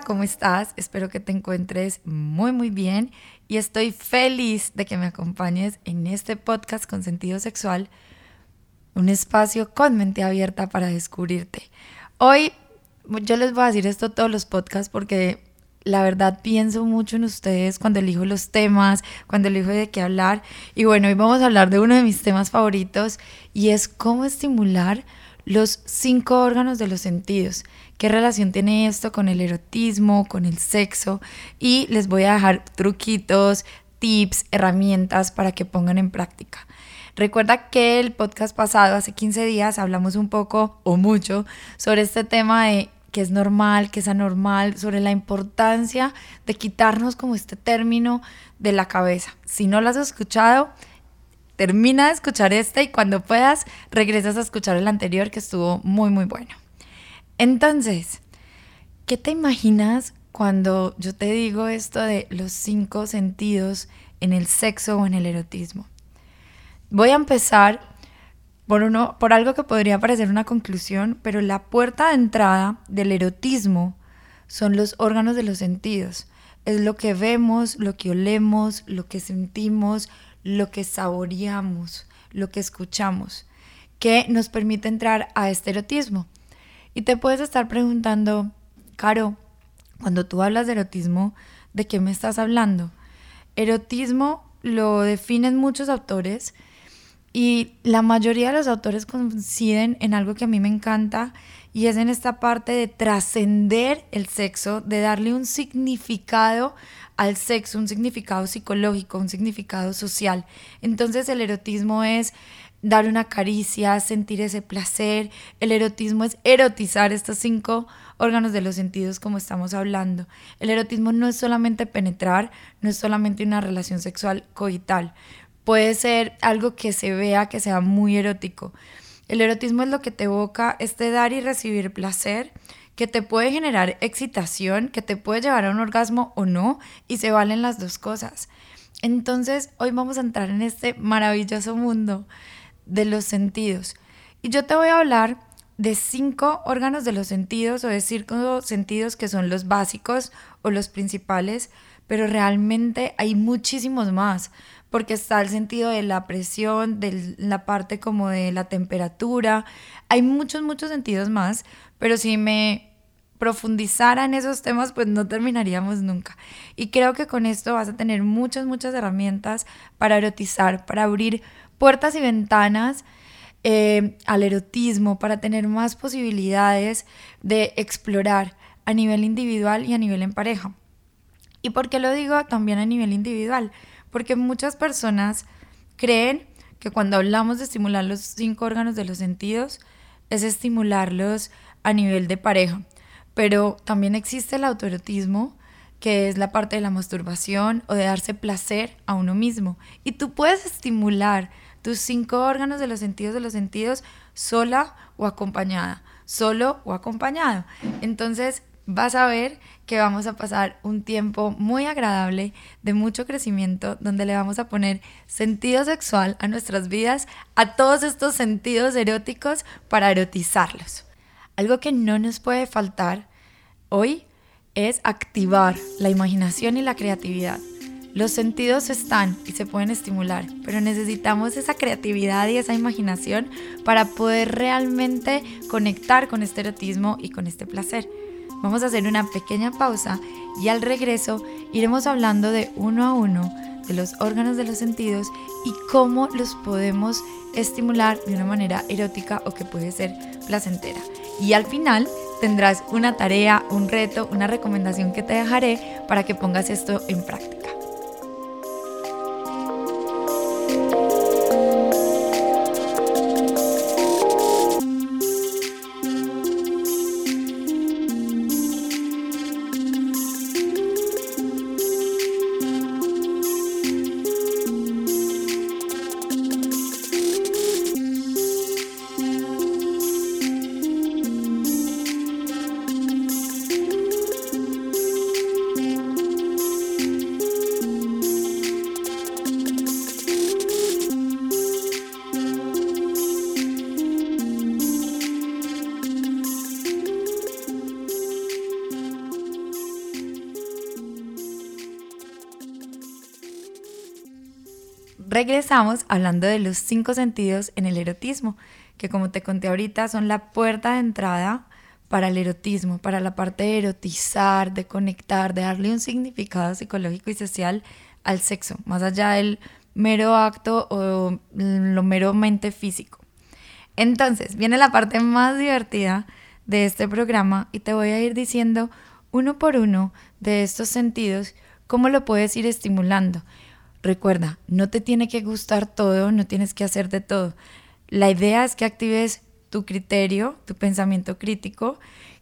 ¿Cómo estás? Espero que te encuentres muy muy bien y estoy feliz de que me acompañes en este podcast con sentido sexual, un espacio con mente abierta para descubrirte. Hoy yo les voy a decir esto todos los podcasts porque la verdad pienso mucho en ustedes cuando elijo los temas, cuando elijo de qué hablar. Y bueno, hoy vamos a hablar de uno de mis temas favoritos y es cómo estimular los cinco órganos de los sentidos. ¿Qué relación tiene esto con el erotismo, con el sexo? Y les voy a dejar truquitos, tips, herramientas para que pongan en práctica. Recuerda que el podcast pasado, hace 15 días, hablamos un poco o mucho sobre este tema de que es normal, que es anormal, sobre la importancia de quitarnos como este término de la cabeza. Si no lo has escuchado, termina de escuchar este y cuando puedas regresas a escuchar el anterior que estuvo muy muy bueno. Entonces, ¿qué te imaginas cuando yo te digo esto de los cinco sentidos en el sexo o en el erotismo? Voy a empezar por, uno, por algo que podría parecer una conclusión, pero la puerta de entrada del erotismo son los órganos de los sentidos. Es lo que vemos, lo que olemos, lo que sentimos, lo que saboreamos, lo que escuchamos, que nos permite entrar a este erotismo. Y te puedes estar preguntando, Caro, cuando tú hablas de erotismo, ¿de qué me estás hablando? Erotismo lo definen muchos autores y la mayoría de los autores coinciden en algo que a mí me encanta y es en esta parte de trascender el sexo, de darle un significado al sexo, un significado psicológico, un significado social. Entonces el erotismo es dar una caricia, sentir ese placer. El erotismo es erotizar estos cinco órganos de los sentidos como estamos hablando. El erotismo no es solamente penetrar, no es solamente una relación sexual coital. Puede ser algo que se vea, que sea muy erótico. El erotismo es lo que te evoca este dar y recibir placer, que te puede generar excitación, que te puede llevar a un orgasmo o no, y se valen las dos cosas. Entonces, hoy vamos a entrar en este maravilloso mundo de los sentidos. Y yo te voy a hablar de cinco órganos de los sentidos o de cinco sentidos que son los básicos o los principales, pero realmente hay muchísimos más porque está el sentido de la presión, de la parte como de la temperatura. Hay muchos, muchos sentidos más, pero si me profundizara en esos temas, pues no terminaríamos nunca. Y creo que con esto vas a tener muchas, muchas herramientas para erotizar, para abrir puertas y ventanas eh, al erotismo, para tener más posibilidades de explorar a nivel individual y a nivel en pareja. ¿Y por qué lo digo también a nivel individual? Porque muchas personas creen que cuando hablamos de estimular los cinco órganos de los sentidos, es estimularlos a nivel de pareja. Pero también existe el autoerotismo, que es la parte de la masturbación o de darse placer a uno mismo. Y tú puedes estimular tus cinco órganos de los sentidos de los sentidos sola o acompañada, solo o acompañado. Entonces vas a ver que vamos a pasar un tiempo muy agradable, de mucho crecimiento, donde le vamos a poner sentido sexual a nuestras vidas, a todos estos sentidos eróticos para erotizarlos. Algo que no nos puede faltar hoy es activar la imaginación y la creatividad. Los sentidos están y se pueden estimular, pero necesitamos esa creatividad y esa imaginación para poder realmente conectar con este erotismo y con este placer. Vamos a hacer una pequeña pausa y al regreso iremos hablando de uno a uno de los órganos de los sentidos y cómo los podemos estimular de una manera erótica o que puede ser placentera. Y al final tendrás una tarea, un reto, una recomendación que te dejaré para que pongas esto en práctica. Regresamos hablando de los cinco sentidos en el erotismo, que como te conté ahorita son la puerta de entrada para el erotismo, para la parte de erotizar, de conectar, de darle un significado psicológico y social al sexo, más allá del mero acto o lo meramente físico. Entonces, viene la parte más divertida de este programa y te voy a ir diciendo uno por uno de estos sentidos cómo lo puedes ir estimulando. Recuerda, no te tiene que gustar todo, no tienes que hacer de todo. La idea es que actives tu criterio, tu pensamiento crítico,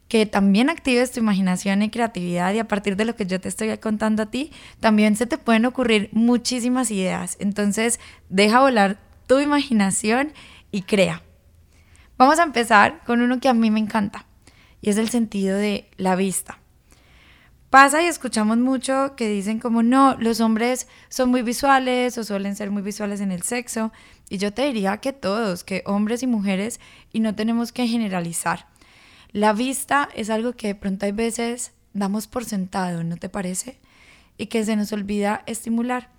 que también actives tu imaginación y creatividad y a partir de lo que yo te estoy contando a ti, también se te pueden ocurrir muchísimas ideas. Entonces, deja volar tu imaginación y crea. Vamos a empezar con uno que a mí me encanta y es el sentido de la vista. Pasa y escuchamos mucho que dicen como no, los hombres son muy visuales o suelen ser muy visuales en el sexo. Y yo te diría que todos, que hombres y mujeres, y no tenemos que generalizar. La vista es algo que de pronto hay veces damos por sentado, ¿no te parece? Y que se nos olvida estimular.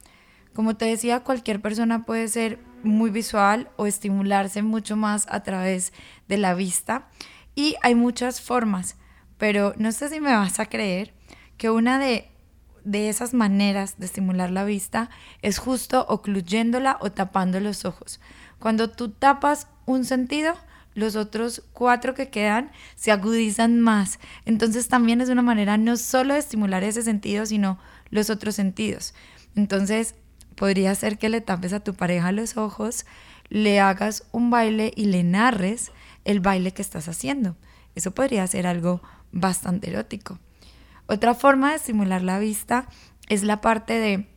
Como te decía, cualquier persona puede ser muy visual o estimularse mucho más a través de la vista. Y hay muchas formas, pero no sé si me vas a creer que una de, esas maneras de estimular la vista es justo ocluyéndola o tapando los ojos. Cuando tú tapas un sentido, los otros cuatro que quedan se agudizan más. Entonces también es una manera no solo de estimular ese sentido, sino los otros sentidos. Entonces podría ser que le tapes a tu pareja los ojos, le hagas un baile y le narres el baile que estás haciendo. Eso podría ser algo bastante erótico. Otra forma de estimular la vista es la parte de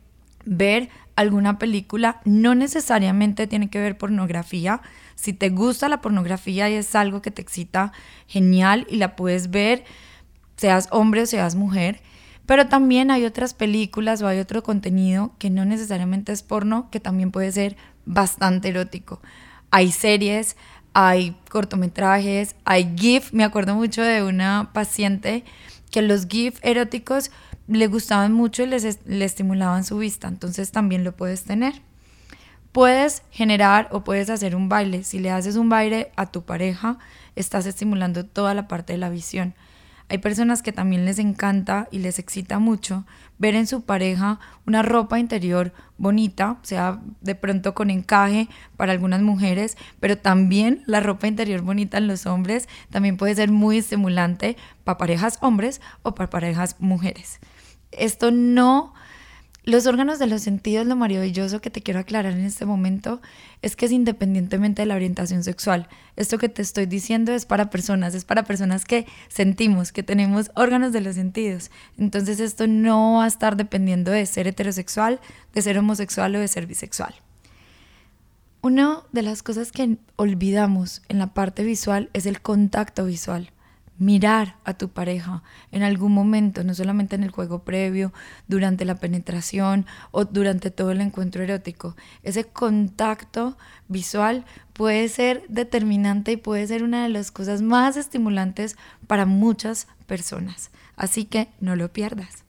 ver alguna película, no necesariamente tiene que ver pornografía. Si te gusta la pornografía y es algo que te excita, genial y la puedes ver, seas hombre o seas mujer. Pero también hay otras películas o hay otro contenido que no necesariamente es porno, que también puede ser bastante erótico. Hay series, hay cortometrajes, hay GIF. Me acuerdo mucho de una paciente que los GIF eróticos le gustaban mucho y les, le estimulaban su vista, entonces también lo puedes tener. Puedes generar o puedes hacer un baile. Si le haces un baile a tu pareja, estás estimulando toda la parte de la visión. Hay personas que también les encanta y les excita mucho ver en su pareja una ropa interior bonita, sea, de pronto con encaje para algunas mujeres, pero también la ropa interior bonita en los hombres también puede ser muy estimulante para parejas hombres o para parejas mujeres. Esto no los órganos de los sentidos, lo maravilloso que te quiero aclarar en este momento es que es independientemente de la orientación sexual. Esto que te estoy diciendo es para personas, es para personas que sentimos, que tenemos órganos de los sentidos. Entonces esto no va a estar dependiendo de ser heterosexual, de ser homosexual o de ser bisexual. Una de las cosas que olvidamos en la parte visual es el contacto visual mirar a tu pareja en algún momento, no solamente en el juego previo, durante la penetración o durante todo el encuentro erótico. Ese contacto visual puede ser determinante y puede ser una de las cosas más estimulantes para muchas personas. Así que no lo pierdas.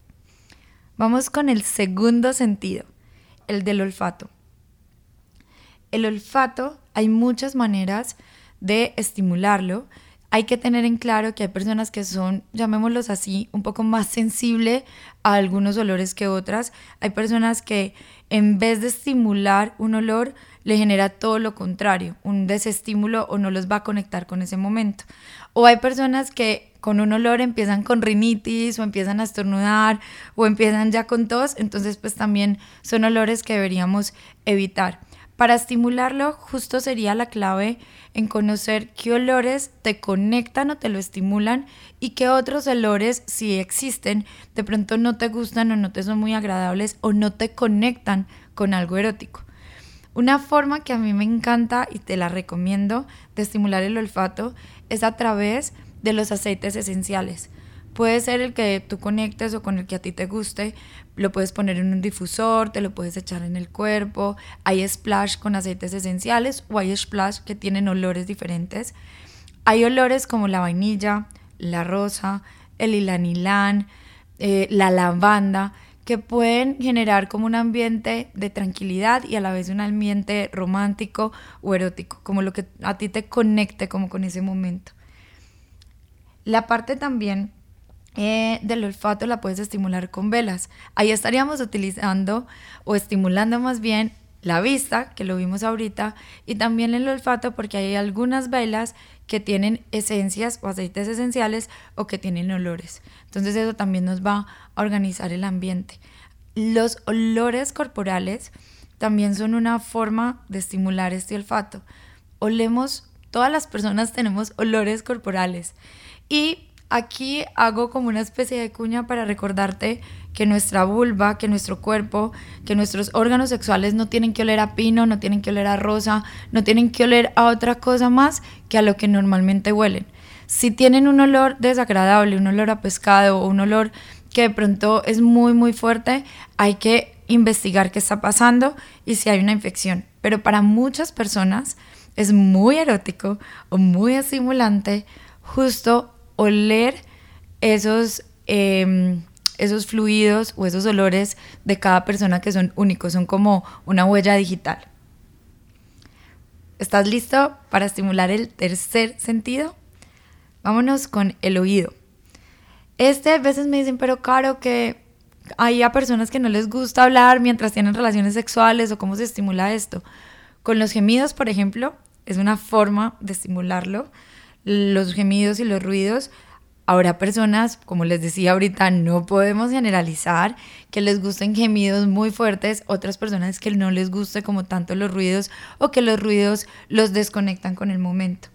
Vamos con el segundo sentido, el del olfato. El olfato hay muchas maneras de estimularlo hay que tener en claro que hay personas que son, llamémoslos así, un poco más sensible a algunos olores que otras. Hay personas que en vez de estimular un olor, le genera todo lo contrario, un desestímulo o no los va a conectar con ese momento. O hay personas que con un olor empiezan con rinitis o empiezan a estornudar o empiezan ya con tos, entonces pues también son olores que deberíamos evitar. Para estimularlo, justo sería la clave en conocer qué olores te conectan o te lo estimulan y qué otros olores, si existen, de pronto no te gustan o no te son muy agradables o no te conectan con algo erótico. Una forma que a mí me encanta y te la recomiendo de estimular el olfato es a través de los aceites esenciales. Puede ser el que tú conectes o con el que a ti te guste. Lo puedes poner en un difusor, te lo puedes echar en el cuerpo. Hay splash con aceites esenciales o hay splash que tienen olores diferentes. Hay olores como la vainilla, la rosa, el ilanilán, eh, la lavanda, que pueden generar como un ambiente de tranquilidad y a la vez un ambiente romántico o erótico, como lo que a ti te conecte como con ese momento. La parte también eh, del olfato la puedes estimular con velas. Ahí estaríamos utilizando o estimulando más bien la vista, que lo vimos ahorita, y también el olfato porque hay algunas velas que tienen esencias o aceites esenciales o que tienen olores. Entonces eso también nos va a organizar el ambiente. Los olores corporales también son una forma de estimular este olfato. Olemos, todas las personas tenemos olores corporales y aquí hago como una especie de cuña para recordarte que nuestra vulva, que nuestro cuerpo, que nuestros órganos sexuales no tienen que oler a pino, no tienen que oler a rosa, no tienen que oler a otra cosa más que a lo que normalmente huelen. Si tienen un olor desagradable, un olor a pescado o un olor que de pronto es muy muy fuerte, hay que investigar qué está pasando y si hay una infección. Pero para muchas personas es muy erótico o muy estimulante justo oler esos, em, esos fluidos o esos olores de cada persona que son únicos, son como una huella digital. ¿Estás listo para estimular el tercer sentido? Vámonos con el oído. Este a veces me dicen, pero claro que hay a personas que no les gusta hablar mientras tienen relaciones sexuales o cómo se estimula esto. Con los gemidos, por ejemplo, es una forma de estimularlo los gemidos y los ruidos. Habrá personas, como les decía ahorita, no podemos generalizar que les gusten gemidos muy fuertes, otras personas que no les guste como tanto los ruidos o que los ruidos los desconectan con el momento.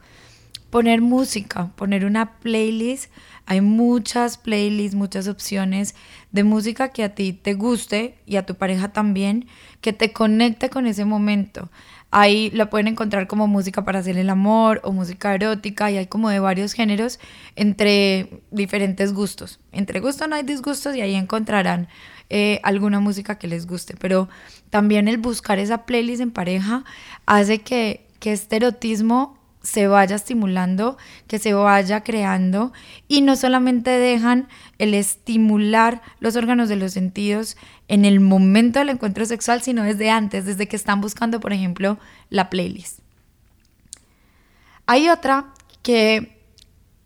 Poner música, poner una playlist. Hay muchas playlists, muchas opciones de música que a ti te guste y a tu pareja también, que te conecte con ese momento. Ahí la pueden encontrar como música para hacer el amor o música erótica y hay como de varios géneros entre diferentes gustos. Entre gustos no hay disgustos y ahí encontrarán eh, alguna música que les guste. Pero también el buscar esa playlist en pareja hace que, que este erotismo se vaya estimulando, que se vaya creando y no solamente dejan el estimular los órganos de los sentidos en el momento del encuentro sexual, sino desde antes, desde que están buscando, por ejemplo, la playlist. Hay otra que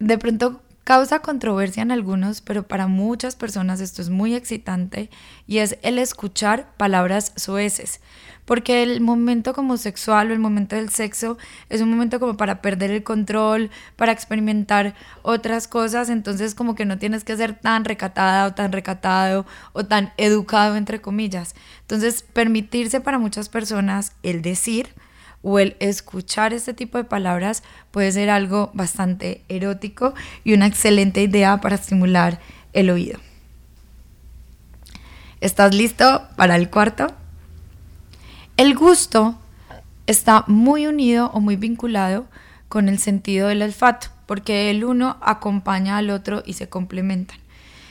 de pronto causa controversia en algunos, pero para muchas personas esto es muy excitante y es el escuchar palabras soeces porque el momento como sexual o el momento del sexo es un momento como para perder el control, para experimentar otras cosas, entonces como que no tienes que ser tan recatada o tan recatado o tan educado entre comillas. Entonces permitirse para muchas personas el decir o el escuchar este tipo de palabras puede ser algo bastante erótico y una excelente idea para estimular el oído. ¿Estás listo para el cuarto? El gusto está muy unido o muy vinculado con el sentido del olfato, porque el uno acompaña al otro y se complementan.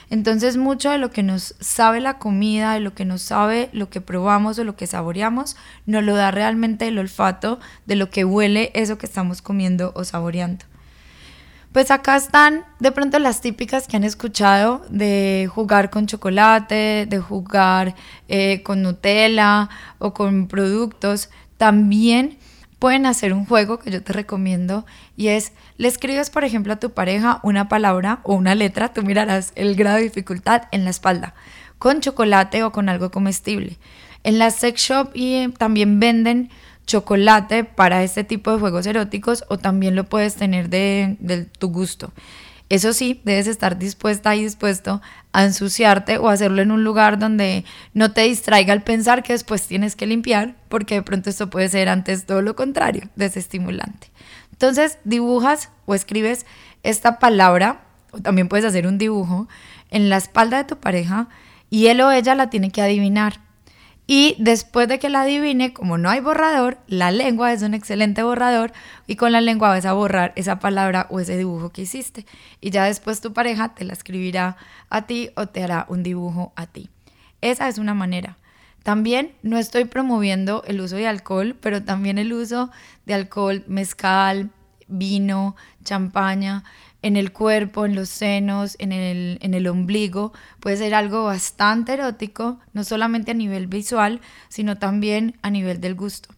Entonces mucho de lo que nos sabe la comida, de lo que nos sabe lo que probamos o lo que saboreamos, nos lo da realmente el olfato de lo que huele eso que estamos comiendo o saboreando. Pues acá están de pronto las típicas que han escuchado de jugar con chocolate, de jugar eh, con Nutella o con productos. También pueden hacer un juego que yo te recomiendo y es, le escribes por ejemplo a tu pareja una palabra o una letra, tú mirarás el grado de dificultad en la espalda, con chocolate o con algo comestible. En la sex shop y eh, también venden chocolate para este tipo de juegos eróticos o también lo puedes tener de, tu gusto. Eso sí, debes estar dispuesta y dispuesto a ensuciarte o hacerlo en un lugar donde no te distraiga al pensar que después tienes que limpiar, porque de pronto esto puede ser antes todo lo contrario, desestimulante. Entonces, dibujas o escribes esta palabra, o también puedes hacer un dibujo, en la espalda de tu pareja y él o ella la tiene que adivinar. Y después de que la adivine, como no hay borrador, la lengua es un excelente borrador y con la lengua vas a borrar esa palabra o ese dibujo que hiciste. Y ya después tu pareja te la escribirá a ti o te hará un dibujo a ti. Esa es una manera. También no estoy promoviendo el uso de alcohol, pero también el uso de alcohol, mezcal, vino, champaña. En el cuerpo, en los senos, en el, en el ombligo, puede ser algo bastante erótico, no solamente a nivel visual, sino también a nivel del gusto.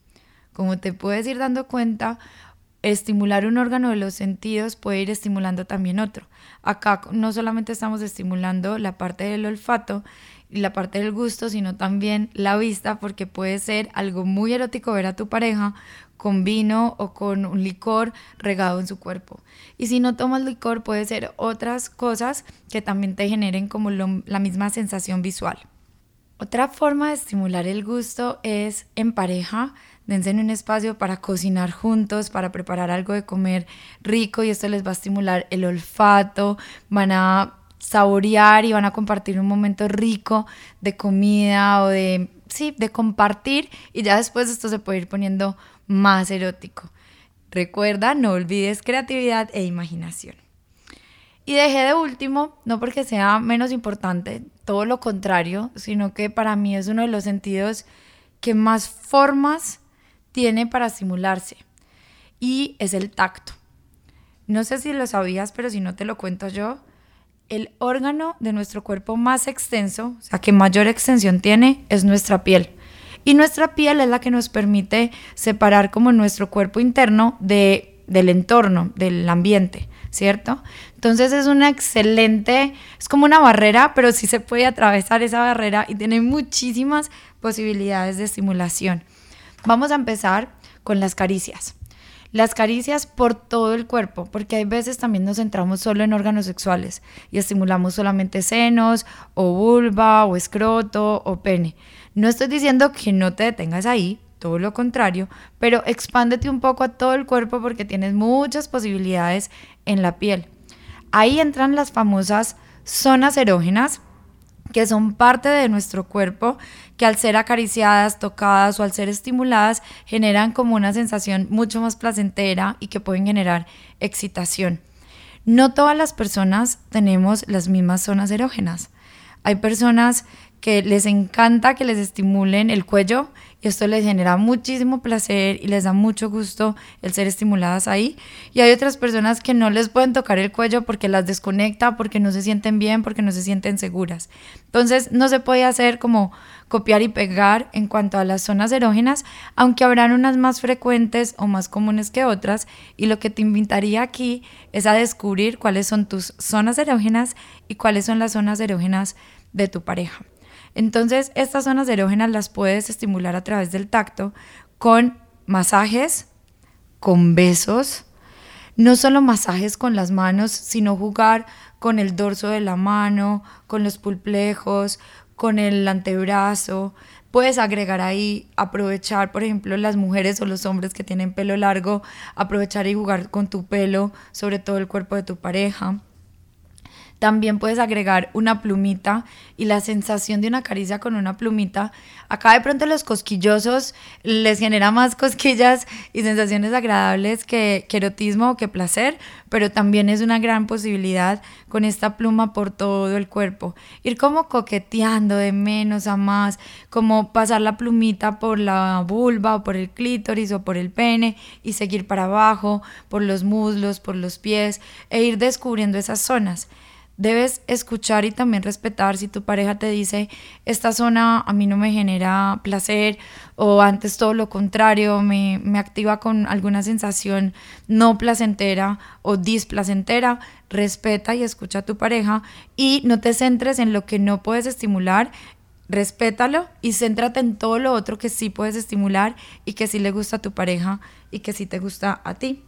Como te puedes ir dando cuenta, estimular un órgano de los sentidos puede ir estimulando también otro. Acá no solamente estamos estimulando la parte del olfato la parte del gusto, sino también la vista, porque puede ser algo muy erótico ver a tu pareja con vino o con un licor regado en su cuerpo. Y si no tomas licor, puede ser otras cosas que también te generen como la misma sensación visual. Otra forma de estimular el gusto es en pareja, dense en un espacio para cocinar juntos, para preparar algo de comer rico y esto les va a estimular el olfato, van a saborear y van a compartir un momento rico de comida o de, sí, de compartir y ya después esto se puede ir poniendo más erótico. Recuerda, no olvides creatividad e imaginación. Y dejé de último, no porque sea menos importante, todo lo contrario, sino que para mí es uno de los sentidos que más formas tiene para estimularse y es el tacto. No sé si lo sabías, pero si no te lo cuento yo, el órgano de nuestro cuerpo más extenso, o sea, que mayor extensión tiene, es nuestra piel. Y nuestra piel es la que nos permite separar como nuestro cuerpo interno de, del entorno, del ambiente, ¿cierto? Entonces es una excelente, es como una barrera, pero sí se puede atravesar esa barrera y tiene muchísimas posibilidades de estimulación. Vamos a empezar con las caricias. Las caricias por todo el cuerpo, porque hay veces también nos centramos solo en órganos sexuales y estimulamos solamente senos o vulva o escroto o pene. No estoy diciendo que no te detengas ahí, todo lo contrario, pero expándete un poco a todo el cuerpo porque tienes muchas posibilidades en la piel. Ahí entran las famosas zonas erógenas, que son parte de nuestro cuerpo, que al ser acariciadas, tocadas o al ser estimuladas, generan como una sensación mucho más placentera y que pueden generar excitación. No todas las personas tenemos las mismas zonas erógenas. Hay personas que les encanta que les estimulen el cuello y esto les genera muchísimo placer y les da mucho gusto el ser estimuladas ahí. Y hay otras personas que no les pueden tocar el cuello porque las desconecta, porque no se sienten bien, porque no se sienten seguras. Entonces no se puede hacer como copiar y pegar en cuanto a las zonas erógenas, aunque habrán unas más frecuentes o más comunes que otras. Y lo que te invitaría aquí es a descubrir cuáles son tus zonas erógenas y cuáles son las zonas erógenas de tu pareja. Entonces, estas zonas erógenas las puedes estimular a través del tacto con masajes, con besos, no solo masajes con las manos, sino jugar con el dorso de la mano, con los pulplejos, con el antebrazo. Puedes agregar ahí, aprovechar, por ejemplo, las mujeres o los hombres que tienen pelo largo, aprovechar y jugar con tu pelo sobre todo el cuerpo de tu pareja. También puedes agregar una plumita y la sensación de una caricia con una plumita. Acá de pronto los cosquillosos les genera más cosquillas y sensaciones agradables que, erotismo o que placer, pero también es una gran posibilidad con esta pluma por todo el cuerpo. Ir como coqueteando de menos a más, como pasar la plumita por la vulva o por el clítoris o por el pene y seguir para abajo, por los muslos, por los pies e ir descubriendo esas zonas debes escuchar y también respetar si tu pareja te dice, esta zona a mí no me genera placer o antes todo lo contrario, me, me activa con alguna sensación no placentera o displacentera, respeta y escucha a tu pareja y no te centres en lo que no puedes estimular, respétalo y céntrate en todo lo otro que sí puedes estimular y que sí le gusta a tu pareja y que sí te gusta a ti.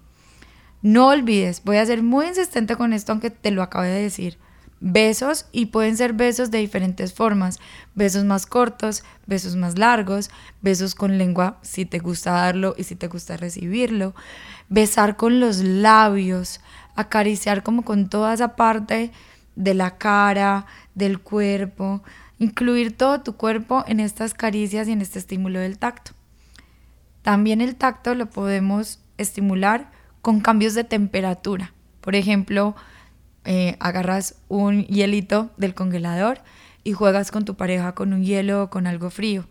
No olvides, voy a ser muy insistente con esto, aunque te lo acabo de decir. Besos y pueden ser besos de diferentes formas. Besos más cortos, besos más largos, besos con lengua si te gusta darlo y si te gusta recibirlo. Besar con los labios, acariciar como con toda esa parte de la cara, del cuerpo. Incluir todo tu cuerpo en estas caricias y en este estímulo del tacto. También el tacto lo podemos estimular con cambios de temperatura. Por ejemplo, eh, agarras un hielito del congelador y juegas con tu pareja con un hielo o con algo frío.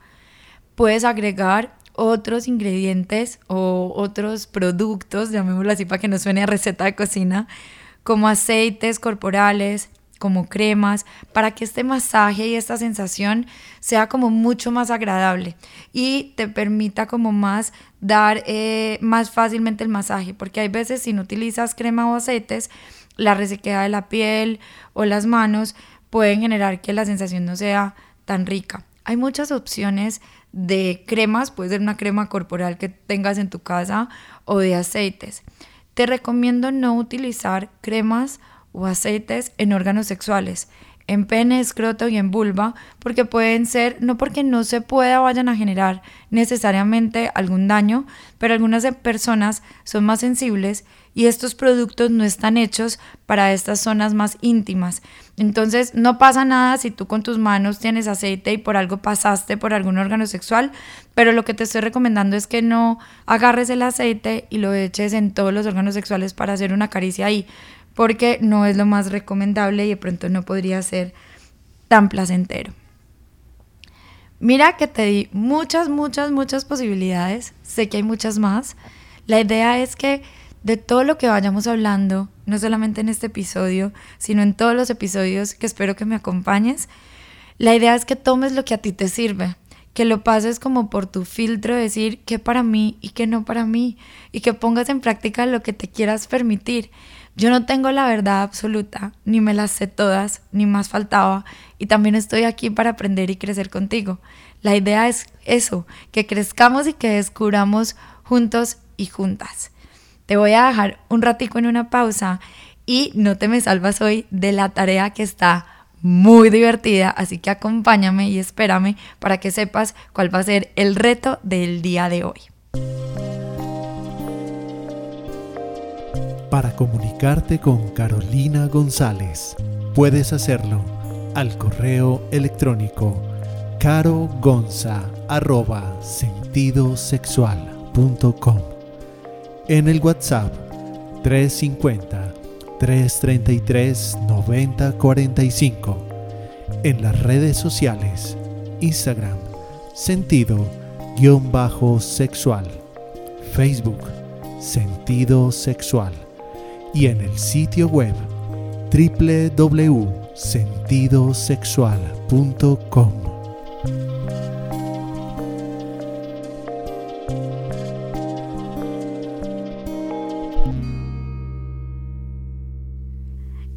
Puedes agregar otros ingredientes o otros productos, llamémoslo así para que no suene receta de cocina, como aceites corporales, como cremas, para que este masaje y esta sensación sea como mucho más agradable y te permita como más dar eh, más fácilmente el masaje, porque hay veces si no utilizas crema o aceites, la resequedad de la piel o las manos pueden generar que la sensación no sea tan rica. Hay muchas opciones de cremas, puede ser una crema corporal que tengas en tu casa o de aceites. Te recomiendo no utilizar cremas o aceites en órganos sexuales, en pene, escroto y en vulva, porque pueden ser, no porque no se pueda vayan a generar necesariamente algún daño, pero algunas personas son más sensibles y estos productos no están hechos para estas zonas más íntimas. Entonces no pasa nada si tú con tus manos tienes aceite y por algo pasaste por algún órgano sexual, pero lo que te estoy recomendando es que no agarres el aceite y lo eches en todos los órganos sexuales para hacer una caricia ahí porque no es lo más recomendable y de pronto no podría ser tan placentero. Mira que te di muchas, muchas, muchas posibilidades, sé que hay muchas más. La idea es que de todo lo que vayamos hablando, no solamente en este episodio, sino en todos los episodios que espero que me acompañes, la idea es que tomes lo que a ti te sirve, que lo pases como por tu filtro, decir qué para mí y qué no para mí, y que pongas en práctica lo que te quieras permitir. Yo no tengo la verdad absoluta, ni me las sé todas, ni más faltaba, y también estoy aquí para aprender y crecer contigo. La idea es eso, que crezcamos y que descubramos juntos y juntas. Te voy a dejar un ratico en una pausa y no te me salvas hoy de la tarea que está muy divertida, así que acompáñame y espérame para que sepas cuál va a ser el reto del día de hoy. Para comunicarte con Carolina González, puedes hacerlo al correo electrónico carogonsasentidosexual.com en el WhatsApp 350 333 9045 en las redes sociales Instagram sentido-sexual Facebook sentido sexual y en el sitio web www.sentidosexual.com.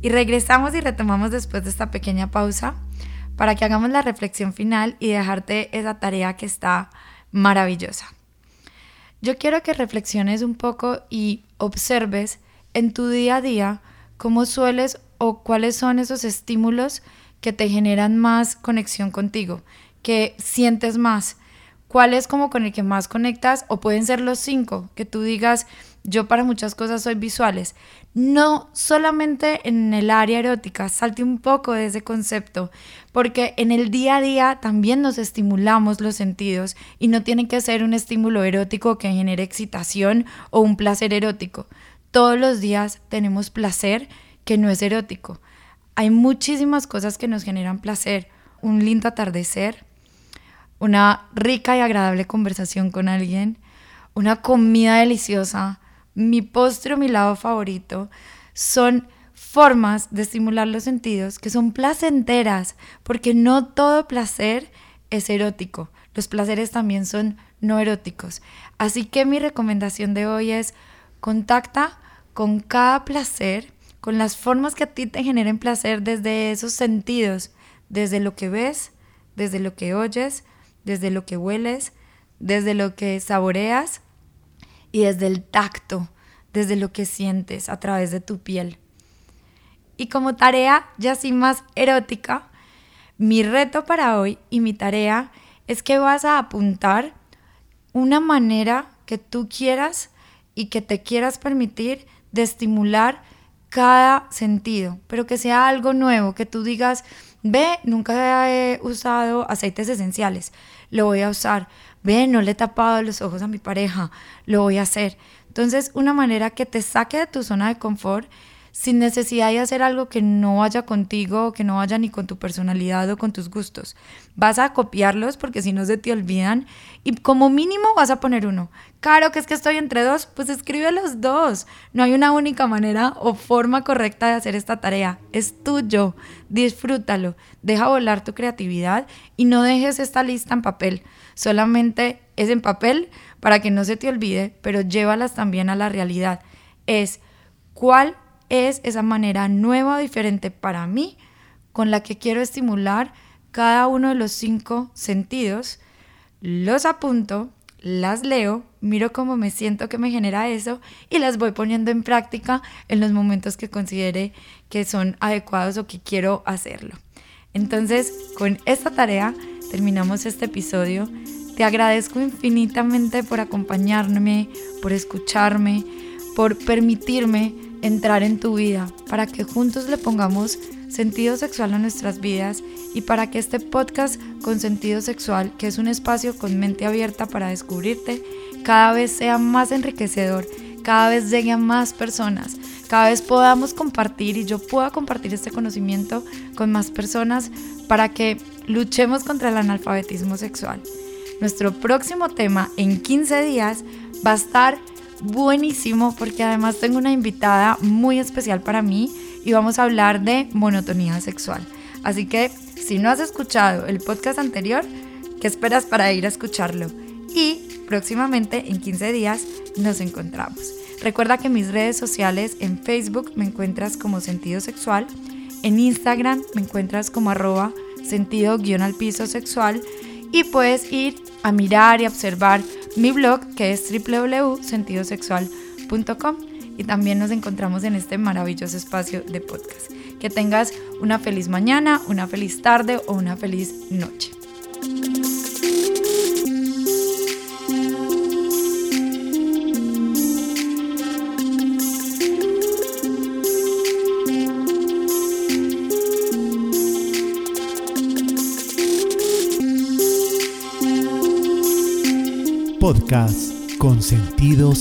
Y regresamos y retomamos después de esta pequeña pausa para que hagamos la reflexión final y dejarte esa tarea que está maravillosa. Yo quiero que reflexiones un poco y observes en tu día a día, ¿cómo sueles o cuáles son esos estímulos que te generan más conexión contigo, que sientes más? ¿Cuál es como con el que más conectas? O pueden ser los cinco, que tú digas, yo para muchas cosas soy visuales. No solamente en el área erótica, salte un poco de ese concepto, porque en el día a día también nos estimulamos los sentidos y no tiene que ser un estímulo erótico que genere excitación o un placer erótico todos los días tenemos placer que no es erótico. Hay muchísimas cosas que nos generan placer. Un lindo atardecer, una rica y agradable conversación con alguien, una comida deliciosa, mi postre o mi lado favorito, son formas de estimular los sentidos que son placenteras, porque no todo placer es erótico. Los placeres también son no eróticos. Así que mi recomendación de hoy es contacta con cada placer, con las formas que a ti te generen placer desde esos sentidos, desde lo que ves, desde lo que oyes, desde lo que hueles, desde lo que saboreas y desde el tacto, desde lo que sientes a través de tu piel. Y como tarea ya así más erótica, mi reto para hoy y mi tarea es que vas a apuntar una manera que tú quieras y que te quieras permitir de estimular cada sentido, pero que sea algo nuevo, que tú digas, ve, nunca he usado aceites esenciales, lo voy a usar, ve, no le he tapado los ojos a mi pareja, lo voy a hacer. Entonces, una manera que te saque de tu zona de confort sin necesidad de hacer algo que no vaya contigo que no vaya ni con tu personalidad o con tus gustos. Vas a copiarlos porque si no se te olvidan y como mínimo vas a poner uno. Claro que es que estoy entre dos, pues escribe los dos. No hay una única manera o forma correcta de hacer esta tarea. Es tuyo. Disfrútalo. Deja volar tu creatividad y no dejes esta lista en papel. Solamente es en papel para que no se te olvide, pero llévalas también a la realidad. Es cuál es esa manera nueva diferente para mí con la que quiero estimular cada uno de los cinco sentidos. Los apunto, las leo, miro cómo me siento que me genera eso y las voy poniendo en práctica en los momentos que considere que son adecuados o que quiero hacerlo. Entonces, con esta tarea terminamos este episodio. Te agradezco infinitamente por acompañarme, por escucharme, por permitirme entrar en tu vida, para que juntos le pongamos sentido sexual a nuestras vidas y para que este podcast con sentido sexual, que es un espacio con mente abierta para descubrirte, cada vez sea más enriquecedor, cada vez llegue a más personas, cada vez podamos compartir y yo pueda compartir este conocimiento con más personas para que luchemos contra el analfabetismo sexual. Nuestro próximo tema en 15 días va a estar buenísimo porque además tengo una invitada muy especial para mí y vamos a hablar de monotonía sexual. Así que si no has escuchado el podcast anterior, ¿qué esperas para ir a escucharlo? Y próximamente, en 15 días, nos encontramos. Recuerda que mis redes sociales, en Facebook me encuentras como sentido sexual, en Instagram me encuentras como arroba sentido guion al piso sexual y puedes ir a mirar y observar mi blog que es www.sentidosexual.com y también nos encontramos en este maravilloso espacio de podcast. Que tengas una feliz mañana, una feliz tarde o una feliz noche.